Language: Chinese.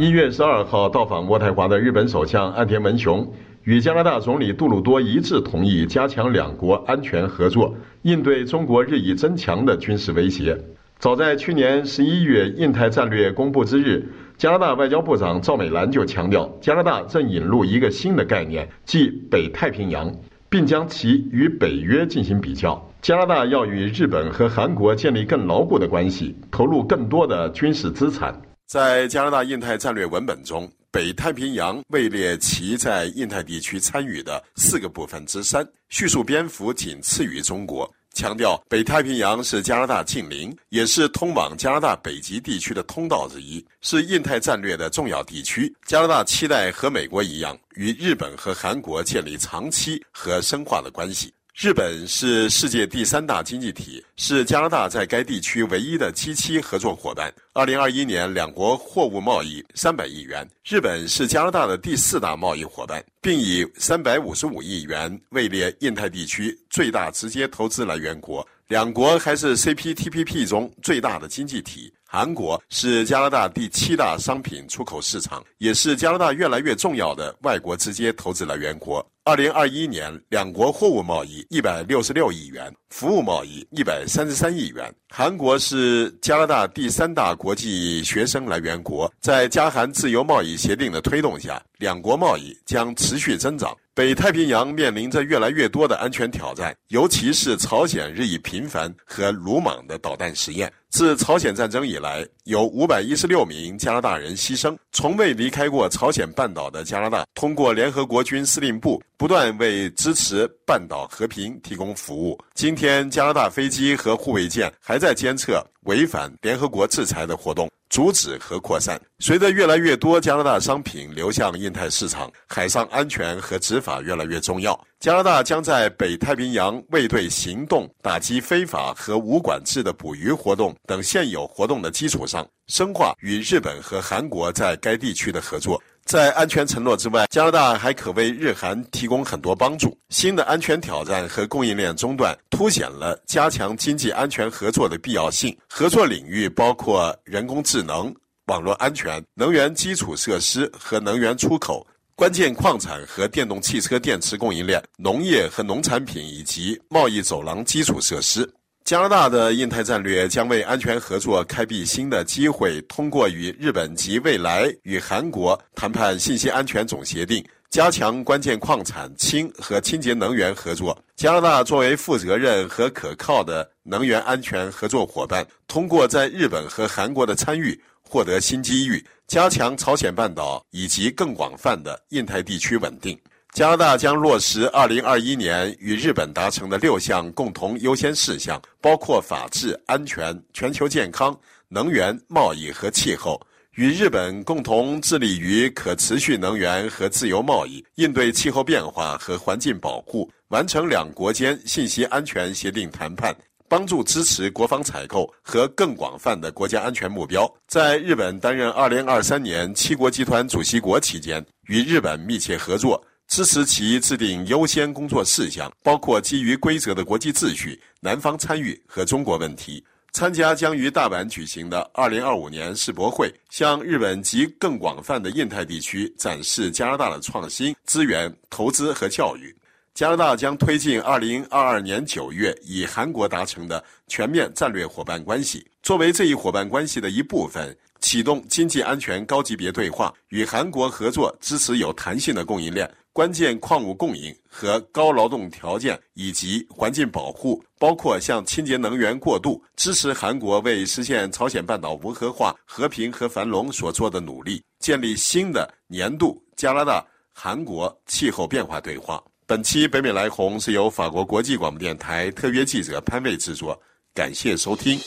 一月十二号到访渥太华的日本首相岸田文雄与加拿大总理杜鲁多一致同意加强两国安全合作，应对中国日益增强的军事威胁。早在去年十一月印太战略公布之日，加拿大外交部长赵美兰就强调，加拿大正引入一个新的概念，即北太平洋，并将其与北约进行比较。加拿大要与日本和韩国建立更牢固的关系，投入更多的军事资产。在加拿大印太战略文本中，北太平洋位列其在印太地区参与的四个部分之三，叙述篇幅仅次于中国，强调北太平洋是加拿大近邻，也是通往加拿大北极地区的通道之一，是印太战略的重要地区。加拿大期待和美国一样，与日本和韩国建立长期和深化的关系。日本是世界第三大经济体，是加拿大在该地区唯一的七七合作伙伴。二零二一年，两国货物贸易三百亿元。日本是加拿大的第四大贸易伙伴，并以三百五十五亿元位列印太地区最大直接投资来源国。两国还是 CPTPP 中最大的经济体。韩国是加拿大第七大商品出口市场，也是加拿大越来越重要的外国直接投资来源国。二零二一年，两国货物贸易一百六十六亿元，服务贸易一百三十三亿元。韩国是加拿大第三大国际学生来源国，在加韩自由贸易协定的推动下，两国贸易将持续增长。北太平洋面临着越来越多的安全挑战，尤其是朝鲜日益频繁和鲁莽的导弹实验。自朝鲜战争以来，有五百一十六名加拿大人牺牲。从未离开过朝鲜半岛的加拿大，通过联合国军司令部不断为支持半岛和平提供服务。今天，加拿大飞机和护卫舰还在监测违反联合国制裁的活动。阻止和扩散。随着越来越多加拿大商品流向印太市场，海上安全和执法越来越重要。加拿大将在北太平洋卫队行动、打击非法和无管制的捕鱼活动等现有活动的基础上，深化与日本和韩国在该地区的合作。在安全承诺之外，加拿大还可为日韩提供很多帮助。新的安全挑战和供应链中断凸显了加强经济安全合作的必要性。合作领域包括人工智能、网络安全、能源基础设施和能源出口、关键矿产和电动汽车电池供应链、农业和农产品以及贸易走廊基础设施。加拿大的印太战略将为安全合作开辟新的机会，通过与日本及未来与韩国谈判信息安全总协定，加强关键矿产、氢和清洁能源合作。加拿大作为负责任和可靠的能源安全合作伙伴，通过在日本和韩国的参与，获得新机遇，加强朝鲜半岛以及更广泛的印太地区稳定。加拿大将落实2021年与日本达成的六项共同优先事项，包括法治、安全、全球健康、能源、贸易和气候。与日本共同致力于可持续能源和自由贸易，应对气候变化和环境保护，完成两国间信息安全协定谈判，帮助支持国防采购和更广泛的国家安全目标。在日本担任2023年七国集团主席国期间，与日本密切合作。支持其制定优先工作事项，包括基于规则的国际秩序、南方参与和中国问题。参加将于大阪举行的2025年世博会，向日本及更广泛的印太地区展示加拿大的创新、资源、投资和教育。加拿大将推进2022年9月与韩国达成的全面战略伙伴关系，作为这一伙伴关系的一部分，启动经济安全高级别对话，与韩国合作支持有弹性的供应链。关键矿物供应和高劳动条件以及环境保护，包括向清洁能源过渡，支持韩国为实现朝鲜半岛无核化、和平和繁荣所做的努力，建立新的年度加拿大韩国气候变化对话。本期北美来鸿是由法国国际广播电台特约记者潘卫制作，感谢收听。